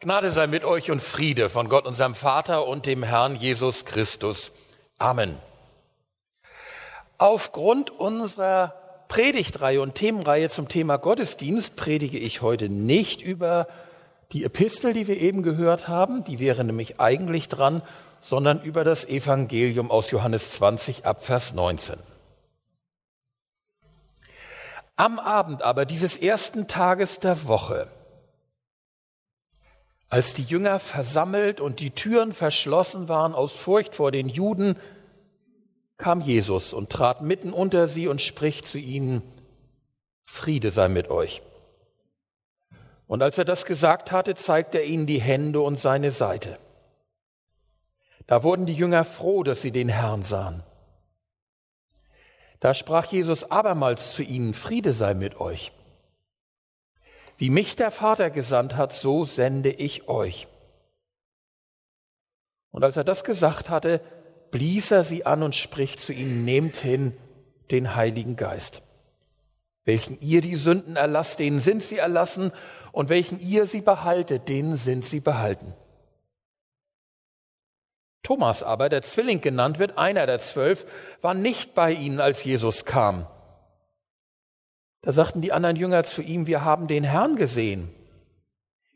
Gnade sei mit euch und Friede von Gott, unserem Vater und dem Herrn Jesus Christus. Amen. Aufgrund unserer Predigtreihe und Themenreihe zum Thema Gottesdienst predige ich heute nicht über die Epistel, die wir eben gehört haben, die wäre nämlich eigentlich dran, sondern über das Evangelium aus Johannes 20 ab Vers 19. Am Abend aber dieses ersten Tages der Woche als die Jünger versammelt und die Türen verschlossen waren aus Furcht vor den Juden, kam Jesus und trat mitten unter sie und spricht zu ihnen, Friede sei mit euch. Und als er das gesagt hatte, zeigte er ihnen die Hände und seine Seite. Da wurden die Jünger froh, dass sie den Herrn sahen. Da sprach Jesus abermals zu ihnen, Friede sei mit euch. Wie mich der Vater gesandt hat, so sende ich euch. Und als er das gesagt hatte, blies er sie an und spricht zu ihnen, nehmt hin den Heiligen Geist. Welchen ihr die Sünden erlasst, denen sind sie erlassen, und welchen ihr sie behaltet, denen sind sie behalten. Thomas aber, der Zwilling genannt wird, einer der zwölf, war nicht bei ihnen, als Jesus kam. Da sagten die anderen Jünger zu ihm, wir haben den Herrn gesehen.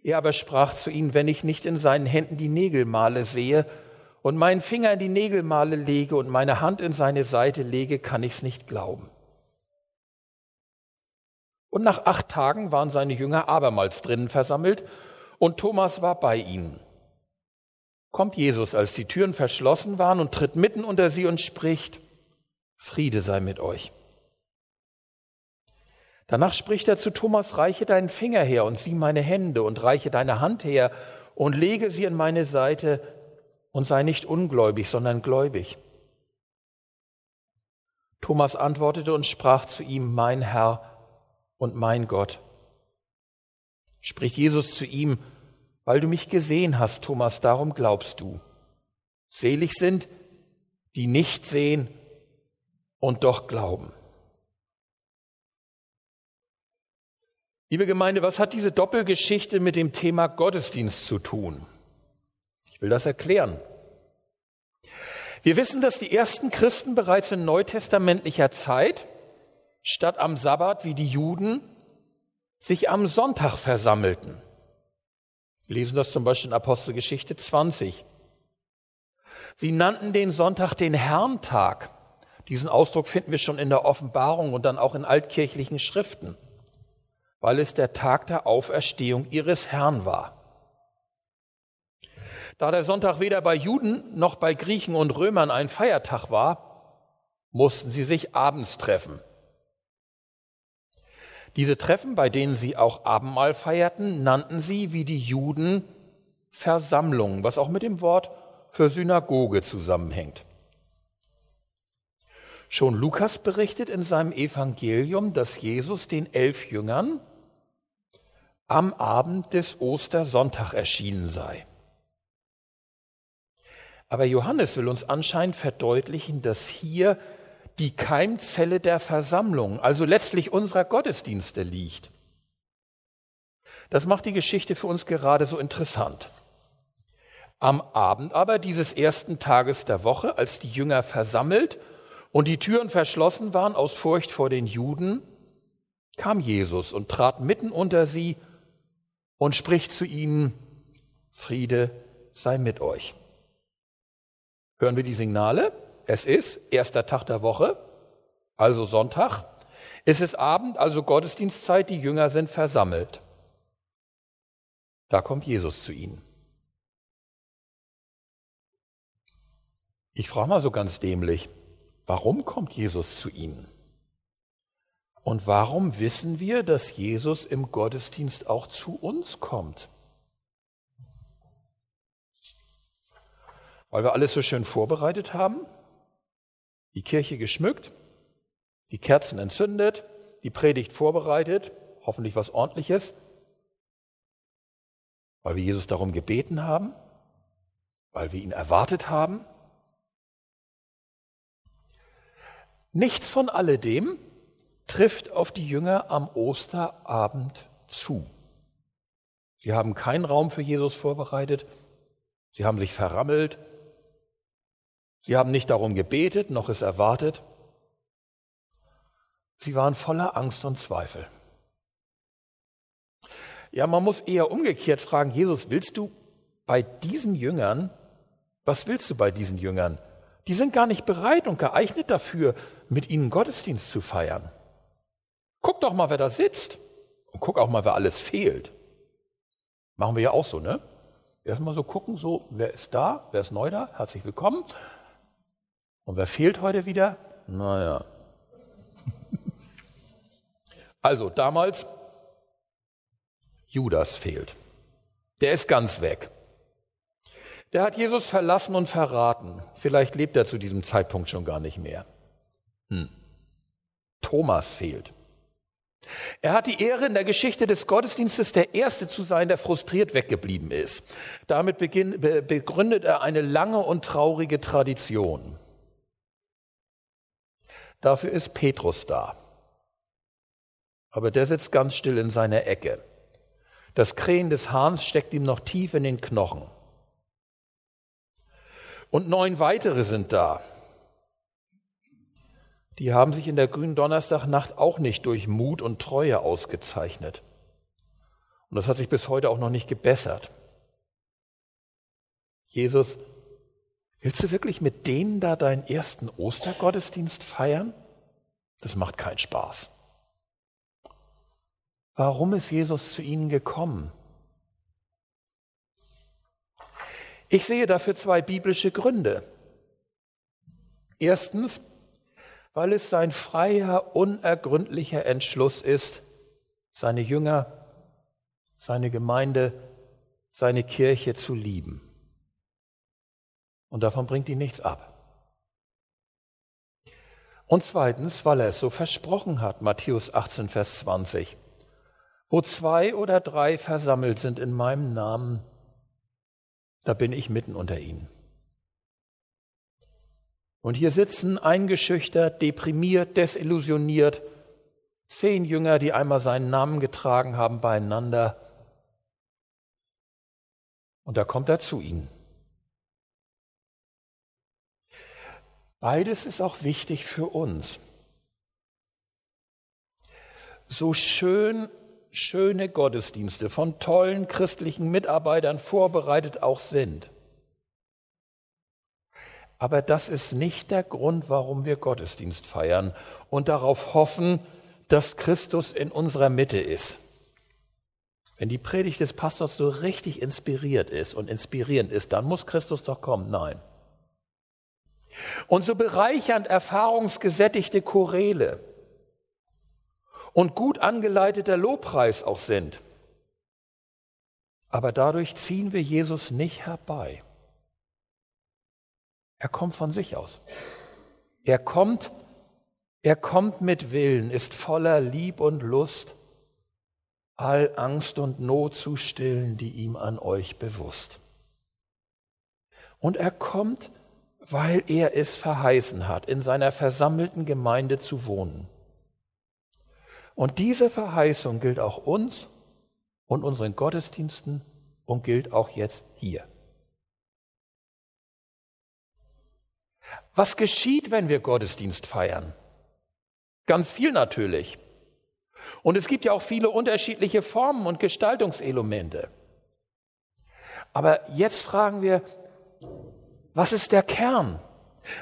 Er aber sprach zu ihnen, wenn ich nicht in seinen Händen die Nägelmale sehe und meinen Finger in die Nägelmale lege und meine Hand in seine Seite lege, kann ich's nicht glauben. Und nach acht Tagen waren seine Jünger abermals drinnen versammelt und Thomas war bei ihnen. Kommt Jesus, als die Türen verschlossen waren und tritt mitten unter sie und spricht, Friede sei mit euch. Danach spricht er zu Thomas, reiche deinen Finger her und sieh meine Hände und reiche deine Hand her und lege sie in meine Seite und sei nicht ungläubig, sondern gläubig. Thomas antwortete und sprach zu ihm, mein Herr und mein Gott. Spricht Jesus zu ihm, weil du mich gesehen hast, Thomas, darum glaubst du. Selig sind, die nicht sehen und doch glauben. Liebe Gemeinde, was hat diese Doppelgeschichte mit dem Thema Gottesdienst zu tun? Ich will das erklären. Wir wissen, dass die ersten Christen bereits in neutestamentlicher Zeit statt am Sabbat wie die Juden sich am Sonntag versammelten. Wir lesen das zum Beispiel in Apostelgeschichte 20. Sie nannten den Sonntag den Herrntag. Diesen Ausdruck finden wir schon in der Offenbarung und dann auch in altkirchlichen Schriften weil es der Tag der Auferstehung ihres Herrn war. Da der Sonntag weder bei Juden noch bei Griechen und Römern ein Feiertag war, mussten sie sich abends treffen. Diese Treffen, bei denen sie auch Abendmahl feierten, nannten sie wie die Juden Versammlungen, was auch mit dem Wort für Synagoge zusammenhängt. Schon Lukas berichtet in seinem Evangelium, dass Jesus den elf Jüngern am Abend des Ostersonntag erschienen sei. Aber Johannes will uns anscheinend verdeutlichen, dass hier die Keimzelle der Versammlung, also letztlich unserer Gottesdienste liegt. Das macht die Geschichte für uns gerade so interessant. Am Abend aber dieses ersten Tages der Woche, als die Jünger versammelt und die Türen verschlossen waren aus Furcht vor den Juden, kam Jesus und trat mitten unter sie und spricht zu ihnen, Friede sei mit euch. Hören wir die Signale? Es ist erster Tag der Woche, also Sonntag. Es ist Abend, also Gottesdienstzeit, die Jünger sind versammelt. Da kommt Jesus zu ihnen. Ich frage mal so ganz dämlich, warum kommt Jesus zu ihnen? Und warum wissen wir, dass Jesus im Gottesdienst auch zu uns kommt? Weil wir alles so schön vorbereitet haben, die Kirche geschmückt, die Kerzen entzündet, die Predigt vorbereitet, hoffentlich was ordentliches, weil wir Jesus darum gebeten haben, weil wir ihn erwartet haben. Nichts von alledem trifft auf die Jünger am Osterabend zu. Sie haben keinen Raum für Jesus vorbereitet. Sie haben sich verrammelt. Sie haben nicht darum gebetet, noch es erwartet. Sie waren voller Angst und Zweifel. Ja, man muss eher umgekehrt fragen, Jesus, willst du bei diesen Jüngern, was willst du bei diesen Jüngern? Die sind gar nicht bereit und geeignet dafür, mit ihnen Gottesdienst zu feiern. Guck doch mal, wer da sitzt. Und guck auch mal, wer alles fehlt. Machen wir ja auch so, ne? Erstmal so gucken, so, wer ist da, wer ist neu da, herzlich willkommen. Und wer fehlt heute wieder? Naja. Also damals, Judas fehlt. Der ist ganz weg. Der hat Jesus verlassen und verraten. Vielleicht lebt er zu diesem Zeitpunkt schon gar nicht mehr. Hm. Thomas fehlt. Er hat die Ehre in der Geschichte des Gottesdienstes der Erste zu sein, der frustriert weggeblieben ist. Damit begründet er eine lange und traurige Tradition. Dafür ist Petrus da. Aber der sitzt ganz still in seiner Ecke. Das Krähen des Hahns steckt ihm noch tief in den Knochen. Und neun weitere sind da. Die haben sich in der grünen Donnerstagnacht auch nicht durch Mut und Treue ausgezeichnet. Und das hat sich bis heute auch noch nicht gebessert. Jesus, willst du wirklich mit denen da deinen ersten Ostergottesdienst feiern? Das macht keinen Spaß. Warum ist Jesus zu ihnen gekommen? Ich sehe dafür zwei biblische Gründe. Erstens, weil es sein freier, unergründlicher Entschluss ist, seine Jünger, seine Gemeinde, seine Kirche zu lieben. Und davon bringt ihn nichts ab. Und zweitens, weil er es so versprochen hat, Matthäus 18, Vers 20. Wo zwei oder drei versammelt sind in meinem Namen, da bin ich mitten unter ihnen. Und hier sitzen eingeschüchtert, deprimiert, desillusioniert zehn Jünger, die einmal seinen Namen getragen haben, beieinander. Und da kommt er zu ihnen. Beides ist auch wichtig für uns. So schön schöne Gottesdienste von tollen christlichen Mitarbeitern vorbereitet auch sind. Aber das ist nicht der Grund, warum wir Gottesdienst feiern und darauf hoffen, dass Christus in unserer Mitte ist. Wenn die Predigt des Pastors so richtig inspiriert ist und inspirierend ist, dann muss Christus doch kommen. Nein. Und so bereichernd erfahrungsgesättigte Choräle und gut angeleiteter Lobpreis auch sind. Aber dadurch ziehen wir Jesus nicht herbei. Er kommt von sich aus. Er kommt, er kommt mit Willen, ist voller Lieb und Lust, all Angst und Not zu stillen, die ihm an euch bewusst. Und er kommt, weil er es verheißen hat, in seiner versammelten Gemeinde zu wohnen. Und diese Verheißung gilt auch uns und unseren Gottesdiensten und gilt auch jetzt hier. Was geschieht, wenn wir Gottesdienst feiern? Ganz viel natürlich. Und es gibt ja auch viele unterschiedliche Formen und Gestaltungselemente. Aber jetzt fragen wir, was ist der Kern?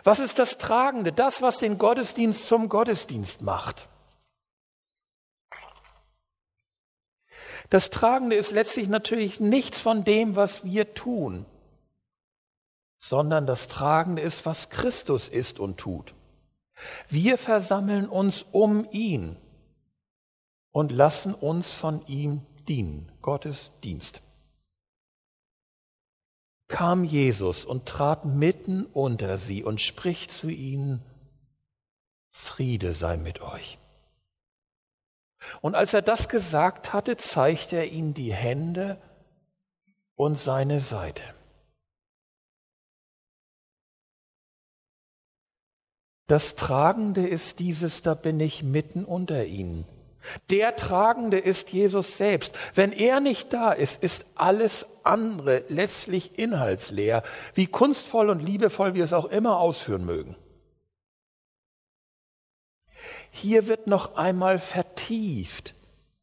Was ist das Tragende, das, was den Gottesdienst zum Gottesdienst macht? Das Tragende ist letztlich natürlich nichts von dem, was wir tun, sondern das Tragende ist, was Christus ist und tut. Wir versammeln uns um ihn und lassen uns von ihm dienen, Gottes Dienst. Kam Jesus und trat mitten unter sie und spricht zu ihnen, Friede sei mit euch. Und als er das gesagt hatte, zeigte er ihnen die Hände und seine Seite. Das Tragende ist dieses, da bin ich mitten unter ihnen. Der Tragende ist Jesus selbst. Wenn er nicht da ist, ist alles andere letztlich inhaltsleer, wie kunstvoll und liebevoll wir es auch immer ausführen mögen. Hier wird noch einmal vertieft,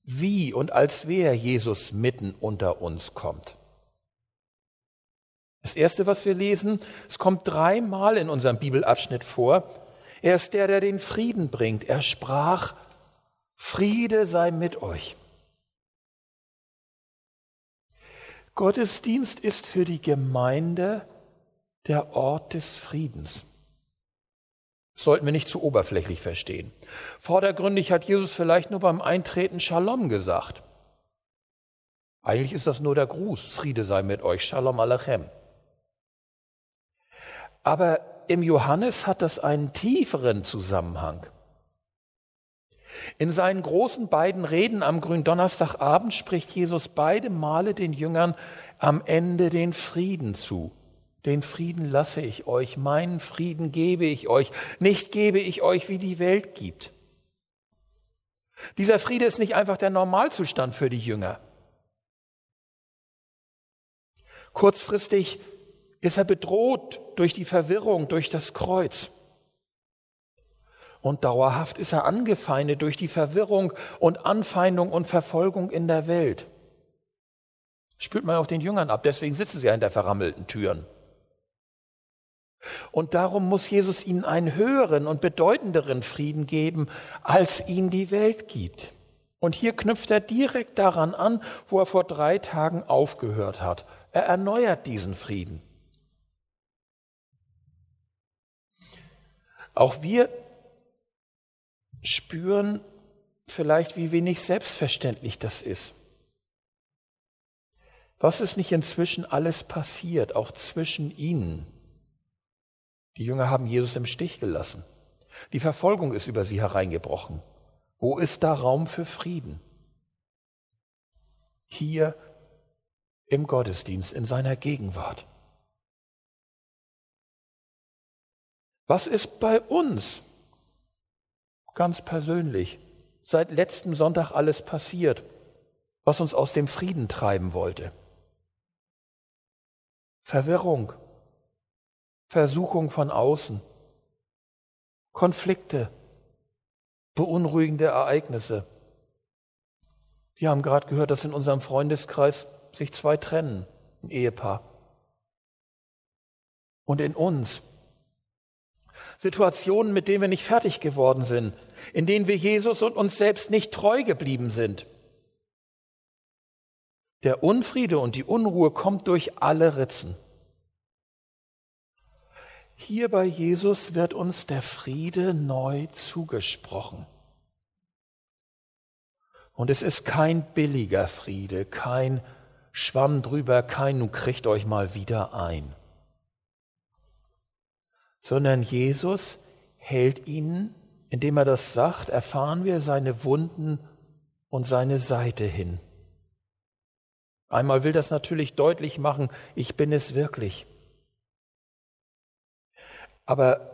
wie und als wer Jesus mitten unter uns kommt. Das Erste, was wir lesen, es kommt dreimal in unserem Bibelabschnitt vor. Er ist der, der den Frieden bringt. Er sprach, Friede sei mit euch. Gottesdienst ist für die Gemeinde der Ort des Friedens. Das sollten wir nicht zu oberflächlich verstehen. Vordergründig hat Jesus vielleicht nur beim Eintreten Shalom gesagt. Eigentlich ist das nur der Gruß, Friede sei mit euch, Shalom Alechem. Aber im Johannes hat das einen tieferen Zusammenhang. In seinen großen beiden Reden am Gründonnerstagabend spricht Jesus beide Male den Jüngern am Ende den Frieden zu. Den Frieden lasse ich euch, meinen Frieden gebe ich euch, nicht gebe ich euch, wie die Welt gibt. Dieser Friede ist nicht einfach der Normalzustand für die Jünger. Kurzfristig ist er bedroht durch die Verwirrung, durch das Kreuz. Und dauerhaft ist er angefeindet durch die Verwirrung und Anfeindung und Verfolgung in der Welt. Spürt man auch den Jüngern ab, deswegen sitzen sie ja hinter verrammelten Türen. Und darum muss Jesus ihnen einen höheren und bedeutenderen Frieden geben, als ihn die Welt gibt. Und hier knüpft er direkt daran an, wo er vor drei Tagen aufgehört hat. Er erneuert diesen Frieden. Auch wir spüren vielleicht, wie wenig selbstverständlich das ist. Was ist nicht inzwischen alles passiert, auch zwischen ihnen? Die Jünger haben Jesus im Stich gelassen. Die Verfolgung ist über sie hereingebrochen. Wo ist da Raum für Frieden? Hier im Gottesdienst, in seiner Gegenwart. Was ist bei uns ganz persönlich seit letztem Sonntag alles passiert, was uns aus dem Frieden treiben wollte. Verwirrung, Versuchung von außen, Konflikte, beunruhigende Ereignisse. Wir haben gerade gehört, dass in unserem Freundeskreis sich zwei trennen, ein Ehepaar. Und in uns Situationen, mit denen wir nicht fertig geworden sind, in denen wir Jesus und uns selbst nicht treu geblieben sind. Der Unfriede und die Unruhe kommt durch alle Ritzen. Hier bei Jesus wird uns der Friede neu zugesprochen. Und es ist kein billiger Friede, kein Schwamm drüber, kein, nun kriegt euch mal wieder ein sondern Jesus hält ihnen, indem er das sagt, erfahren wir seine Wunden und seine Seite hin. Einmal will das natürlich deutlich machen, ich bin es wirklich. Aber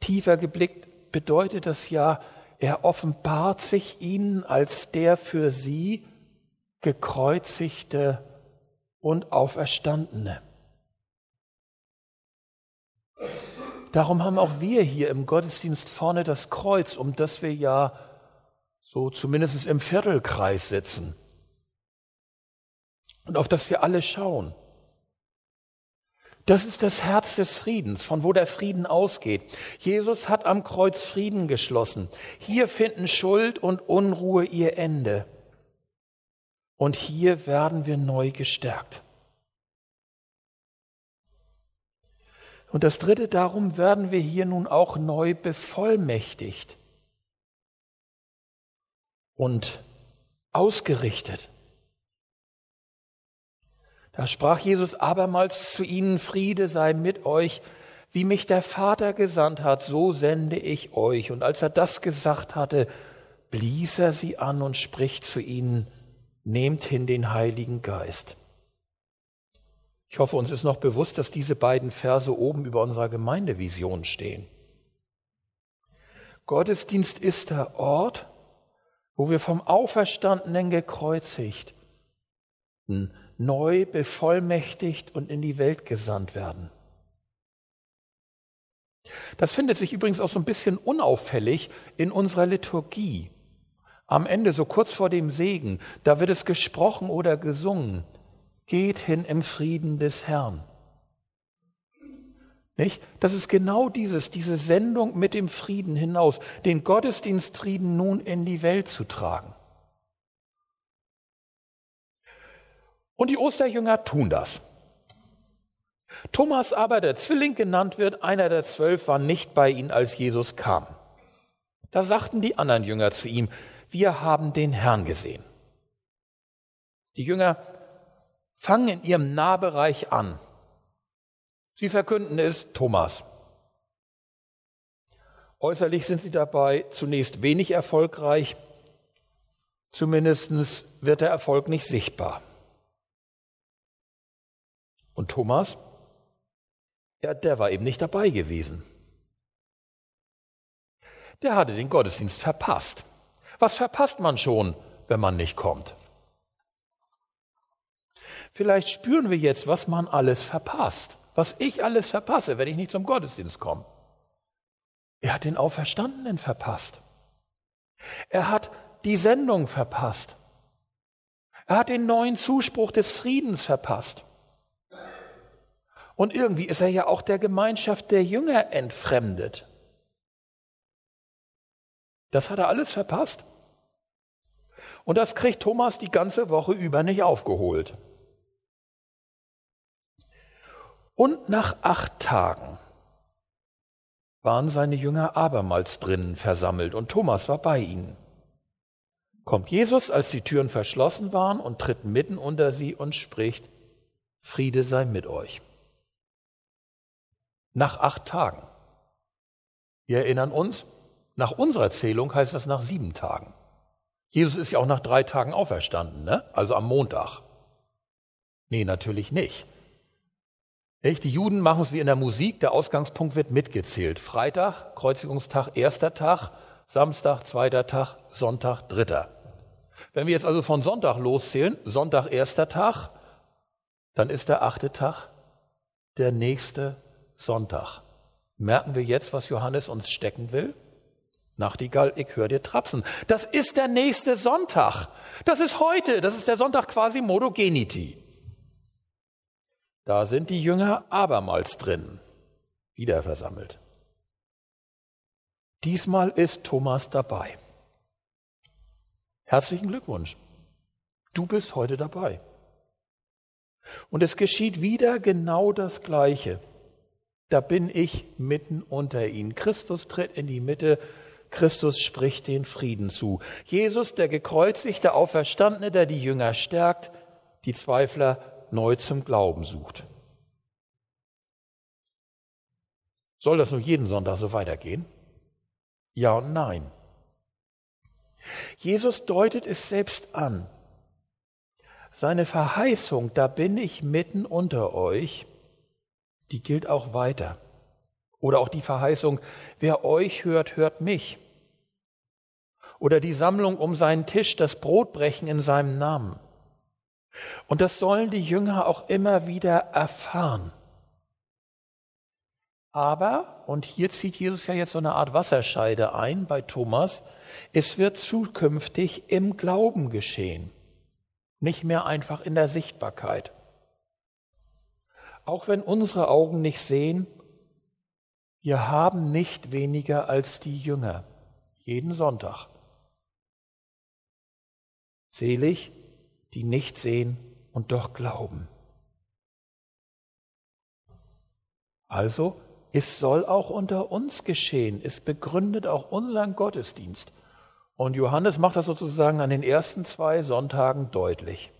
tiefer geblickt bedeutet das ja, er offenbart sich ihnen als der für sie gekreuzigte und auferstandene. Darum haben auch wir hier im Gottesdienst vorne das Kreuz, um das wir ja so zumindest im Viertelkreis sitzen und auf das wir alle schauen. Das ist das Herz des Friedens, von wo der Frieden ausgeht. Jesus hat am Kreuz Frieden geschlossen. Hier finden Schuld und Unruhe ihr Ende. Und hier werden wir neu gestärkt. Und das Dritte, darum werden wir hier nun auch neu bevollmächtigt und ausgerichtet. Da sprach Jesus abermals zu ihnen, Friede sei mit euch, wie mich der Vater gesandt hat, so sende ich euch. Und als er das gesagt hatte, blies er sie an und spricht zu ihnen, nehmt hin den Heiligen Geist. Ich hoffe, uns ist noch bewusst, dass diese beiden Verse oben über unserer Gemeindevision stehen. Gottesdienst ist der Ort, wo wir vom Auferstandenen gekreuzigt, neu bevollmächtigt und in die Welt gesandt werden. Das findet sich übrigens auch so ein bisschen unauffällig in unserer Liturgie. Am Ende, so kurz vor dem Segen, da wird es gesprochen oder gesungen. Geht hin im Frieden des Herrn. Nicht? Das ist genau dieses, diese Sendung mit dem Frieden hinaus, den Gottesdienstfrieden nun in die Welt zu tragen. Und die Osterjünger tun das. Thomas aber, der Zwilling genannt wird, einer der zwölf, war nicht bei ihnen, als Jesus kam. Da sagten die anderen Jünger zu ihm, wir haben den Herrn gesehen. Die Jünger fangen in ihrem Nahbereich an. Sie verkünden es Thomas. Äußerlich sind sie dabei zunächst wenig erfolgreich, zumindest wird der Erfolg nicht sichtbar. Und Thomas, ja, der war eben nicht dabei gewesen. Der hatte den Gottesdienst verpasst. Was verpasst man schon, wenn man nicht kommt? Vielleicht spüren wir jetzt, was man alles verpasst, was ich alles verpasse, wenn ich nicht zum Gottesdienst komme. Er hat den Auferstandenen verpasst. Er hat die Sendung verpasst. Er hat den neuen Zuspruch des Friedens verpasst. Und irgendwie ist er ja auch der Gemeinschaft der Jünger entfremdet. Das hat er alles verpasst. Und das kriegt Thomas die ganze Woche über nicht aufgeholt. Und nach acht Tagen waren seine Jünger abermals drinnen versammelt und Thomas war bei ihnen. Kommt Jesus, als die Türen verschlossen waren, und tritt mitten unter sie und spricht, Friede sei mit euch. Nach acht Tagen. Wir erinnern uns, nach unserer Zählung heißt das nach sieben Tagen. Jesus ist ja auch nach drei Tagen auferstanden, ne? also am Montag. Nee, natürlich nicht. Echt? Die Juden machen es wie in der Musik, der Ausgangspunkt wird mitgezählt. Freitag, Kreuzigungstag, erster Tag, Samstag, zweiter Tag, Sonntag, dritter. Wenn wir jetzt also von Sonntag loszählen, Sonntag, erster Tag, dann ist der achte Tag der nächste Sonntag. Merken wir jetzt, was Johannes uns stecken will? Nachtigall, ich höre dir trapsen. Das ist der nächste Sonntag. Das ist heute. Das ist der Sonntag quasi Modogeniti. Da sind die Jünger abermals drin, wieder versammelt. Diesmal ist Thomas dabei. Herzlichen Glückwunsch. Du bist heute dabei. Und es geschieht wieder genau das Gleiche. Da bin ich mitten unter ihnen. Christus tritt in die Mitte Christus spricht den Frieden zu. Jesus, der gekreuzigte Auferstandene, der die Jünger stärkt, die Zweifler neu zum Glauben sucht. Soll das nun jeden Sonntag so weitergehen? Ja und nein. Jesus deutet es selbst an. Seine Verheißung, da bin ich mitten unter euch, die gilt auch weiter. Oder auch die Verheißung, wer euch hört, hört mich. Oder die Sammlung um seinen Tisch, das Brotbrechen in seinem Namen. Und das sollen die Jünger auch immer wieder erfahren. Aber, und hier zieht Jesus ja jetzt so eine Art Wasserscheide ein bei Thomas, es wird zukünftig im Glauben geschehen, nicht mehr einfach in der Sichtbarkeit. Auch wenn unsere Augen nicht sehen, wir haben nicht weniger als die Jünger, jeden Sonntag. Selig, die nicht sehen und doch glauben. Also, es soll auch unter uns geschehen. Es begründet auch unseren Gottesdienst. Und Johannes macht das sozusagen an den ersten zwei Sonntagen deutlich.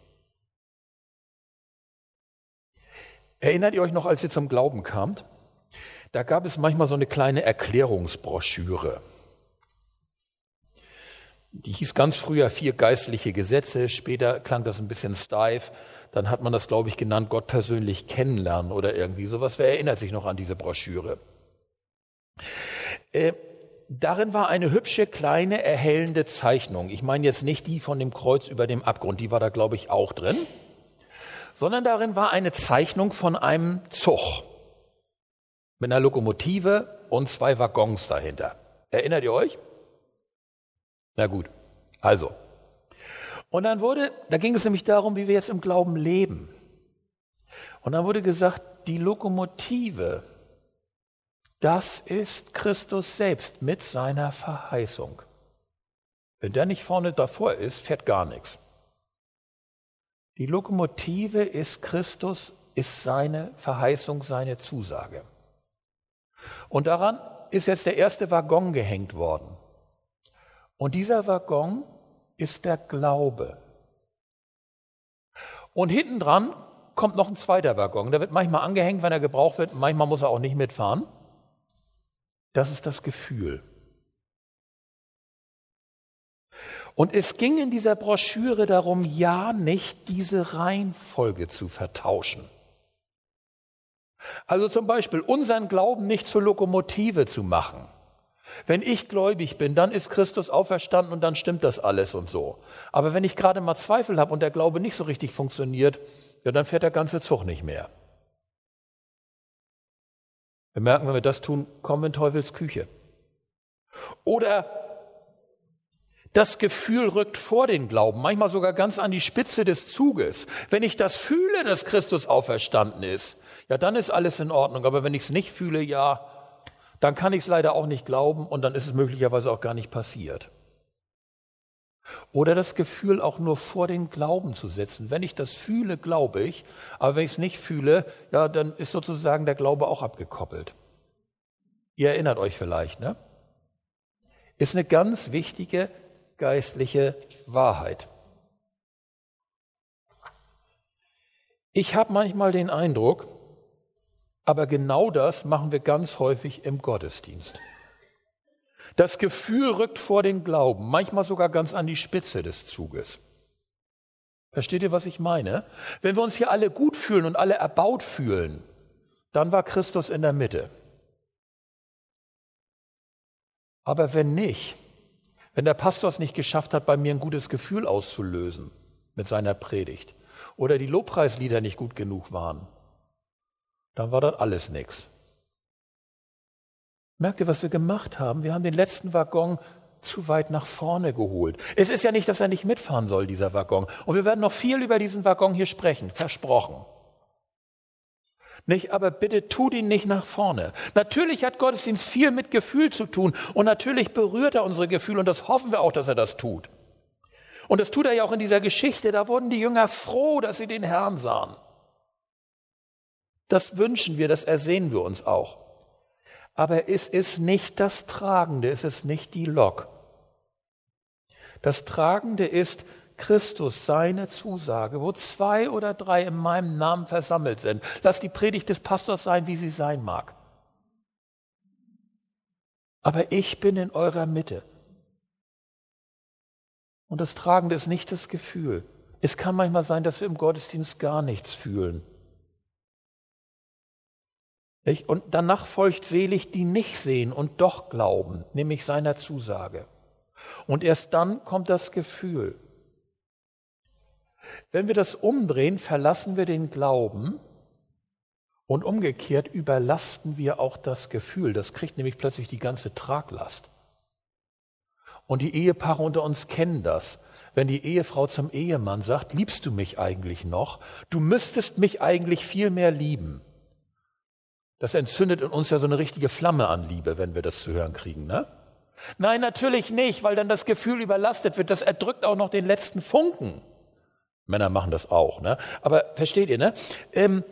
Erinnert ihr euch noch, als ihr zum Glauben kamt? Da gab es manchmal so eine kleine Erklärungsbroschüre. Die hieß ganz früher vier geistliche Gesetze, später klang das ein bisschen steif, dann hat man das, glaube ich, genannt, Gott persönlich kennenlernen oder irgendwie sowas. Wer erinnert sich noch an diese Broschüre? Äh, darin war eine hübsche, kleine, erhellende Zeichnung. Ich meine jetzt nicht die von dem Kreuz über dem Abgrund, die war da, glaube ich, auch drin, sondern darin war eine Zeichnung von einem Zug mit einer Lokomotive und zwei Waggons dahinter. Erinnert ihr euch? Na gut, also. Und dann wurde, da ging es nämlich darum, wie wir jetzt im Glauben leben. Und dann wurde gesagt, die Lokomotive, das ist Christus selbst mit seiner Verheißung. Wenn der nicht vorne davor ist, fährt gar nichts. Die Lokomotive ist Christus, ist seine Verheißung, seine Zusage. Und daran ist jetzt der erste Waggon gehängt worden. Und dieser Waggon ist der Glaube. Und hinten dran kommt noch ein zweiter Waggon. Der wird manchmal angehängt, wenn er gebraucht wird. Manchmal muss er auch nicht mitfahren. Das ist das Gefühl. Und es ging in dieser Broschüre darum, ja nicht diese Reihenfolge zu vertauschen. Also zum Beispiel unseren Glauben nicht zur Lokomotive zu machen. Wenn ich gläubig bin, dann ist Christus auferstanden und dann stimmt das alles und so. Aber wenn ich gerade mal Zweifel habe und der Glaube nicht so richtig funktioniert, ja, dann fährt der ganze Zug nicht mehr. Wir merken, wenn wir das tun, kommen wir in Teufels Küche. Oder das Gefühl rückt vor den Glauben, manchmal sogar ganz an die Spitze des Zuges. Wenn ich das fühle, dass Christus auferstanden ist, ja, dann ist alles in Ordnung. Aber wenn ich es nicht fühle, ja, dann kann ich es leider auch nicht glauben und dann ist es möglicherweise auch gar nicht passiert. Oder das Gefühl auch nur vor den Glauben zu setzen. Wenn ich das fühle, glaube ich, aber wenn ich es nicht fühle, ja, dann ist sozusagen der Glaube auch abgekoppelt. Ihr erinnert euch vielleicht, ne? Ist eine ganz wichtige geistliche Wahrheit. Ich habe manchmal den Eindruck, aber genau das machen wir ganz häufig im Gottesdienst. Das Gefühl rückt vor den Glauben, manchmal sogar ganz an die Spitze des Zuges. Versteht ihr, was ich meine? Wenn wir uns hier alle gut fühlen und alle erbaut fühlen, dann war Christus in der Mitte. Aber wenn nicht, wenn der Pastor es nicht geschafft hat, bei mir ein gutes Gefühl auszulösen mit seiner Predigt oder die Lobpreislieder nicht gut genug waren, dann war das alles nichts. Merkt ihr, was wir gemacht haben? Wir haben den letzten Waggon zu weit nach vorne geholt. Es ist ja nicht, dass er nicht mitfahren soll, dieser Waggon. Und wir werden noch viel über diesen Waggon hier sprechen, versprochen. Nicht, aber bitte tut ihn nicht nach vorne. Natürlich hat Gottesdienst viel mit Gefühl zu tun und natürlich berührt er unsere Gefühle und das hoffen wir auch, dass er das tut. Und das tut er ja auch in dieser Geschichte. Da wurden die Jünger froh, dass sie den Herrn sahen. Das wünschen wir, das ersehen wir uns auch. Aber es ist nicht das Tragende, es ist nicht die Lok. Das Tragende ist Christus, seine Zusage, wo zwei oder drei in meinem Namen versammelt sind. Lass die Predigt des Pastors sein, wie sie sein mag. Aber ich bin in eurer Mitte. Und das Tragende ist nicht das Gefühl. Es kann manchmal sein, dass wir im Gottesdienst gar nichts fühlen. Und danach folgt selig, die nicht sehen und doch glauben, nämlich seiner Zusage. Und erst dann kommt das Gefühl. Wenn wir das umdrehen, verlassen wir den Glauben und umgekehrt überlasten wir auch das Gefühl. Das kriegt nämlich plötzlich die ganze Traglast. Und die Ehepaare unter uns kennen das. Wenn die Ehefrau zum Ehemann sagt, liebst du mich eigentlich noch? Du müsstest mich eigentlich viel mehr lieben. Das entzündet in uns ja so eine richtige Flamme an Liebe, wenn wir das zu hören kriegen, ne? Nein, natürlich nicht, weil dann das Gefühl überlastet wird. Das erdrückt auch noch den letzten Funken. Männer machen das auch, ne? Aber versteht ihr, ne? Ähm,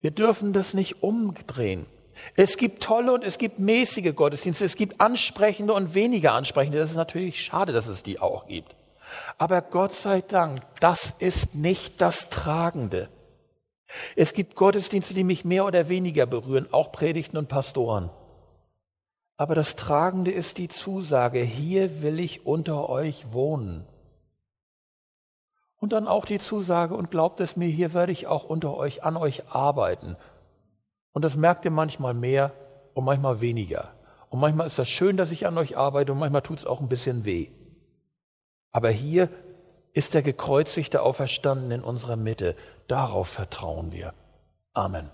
wir dürfen das nicht umdrehen. Es gibt tolle und es gibt mäßige Gottesdienste, es gibt ansprechende und weniger ansprechende. Das ist natürlich schade, dass es die auch gibt. Aber Gott sei Dank, das ist nicht das Tragende. Es gibt Gottesdienste, die mich mehr oder weniger berühren, auch Predigten und Pastoren. Aber das Tragende ist die Zusage, hier will ich unter euch wohnen. Und dann auch die Zusage, und glaubt es mir, hier werde ich auch unter euch, an euch arbeiten. Und das merkt ihr manchmal mehr und manchmal weniger. Und manchmal ist das schön, dass ich an euch arbeite und manchmal tut es auch ein bisschen weh. Aber hier ist der gekreuzigte Auferstanden in unserer Mitte. Darauf vertrauen wir. Amen.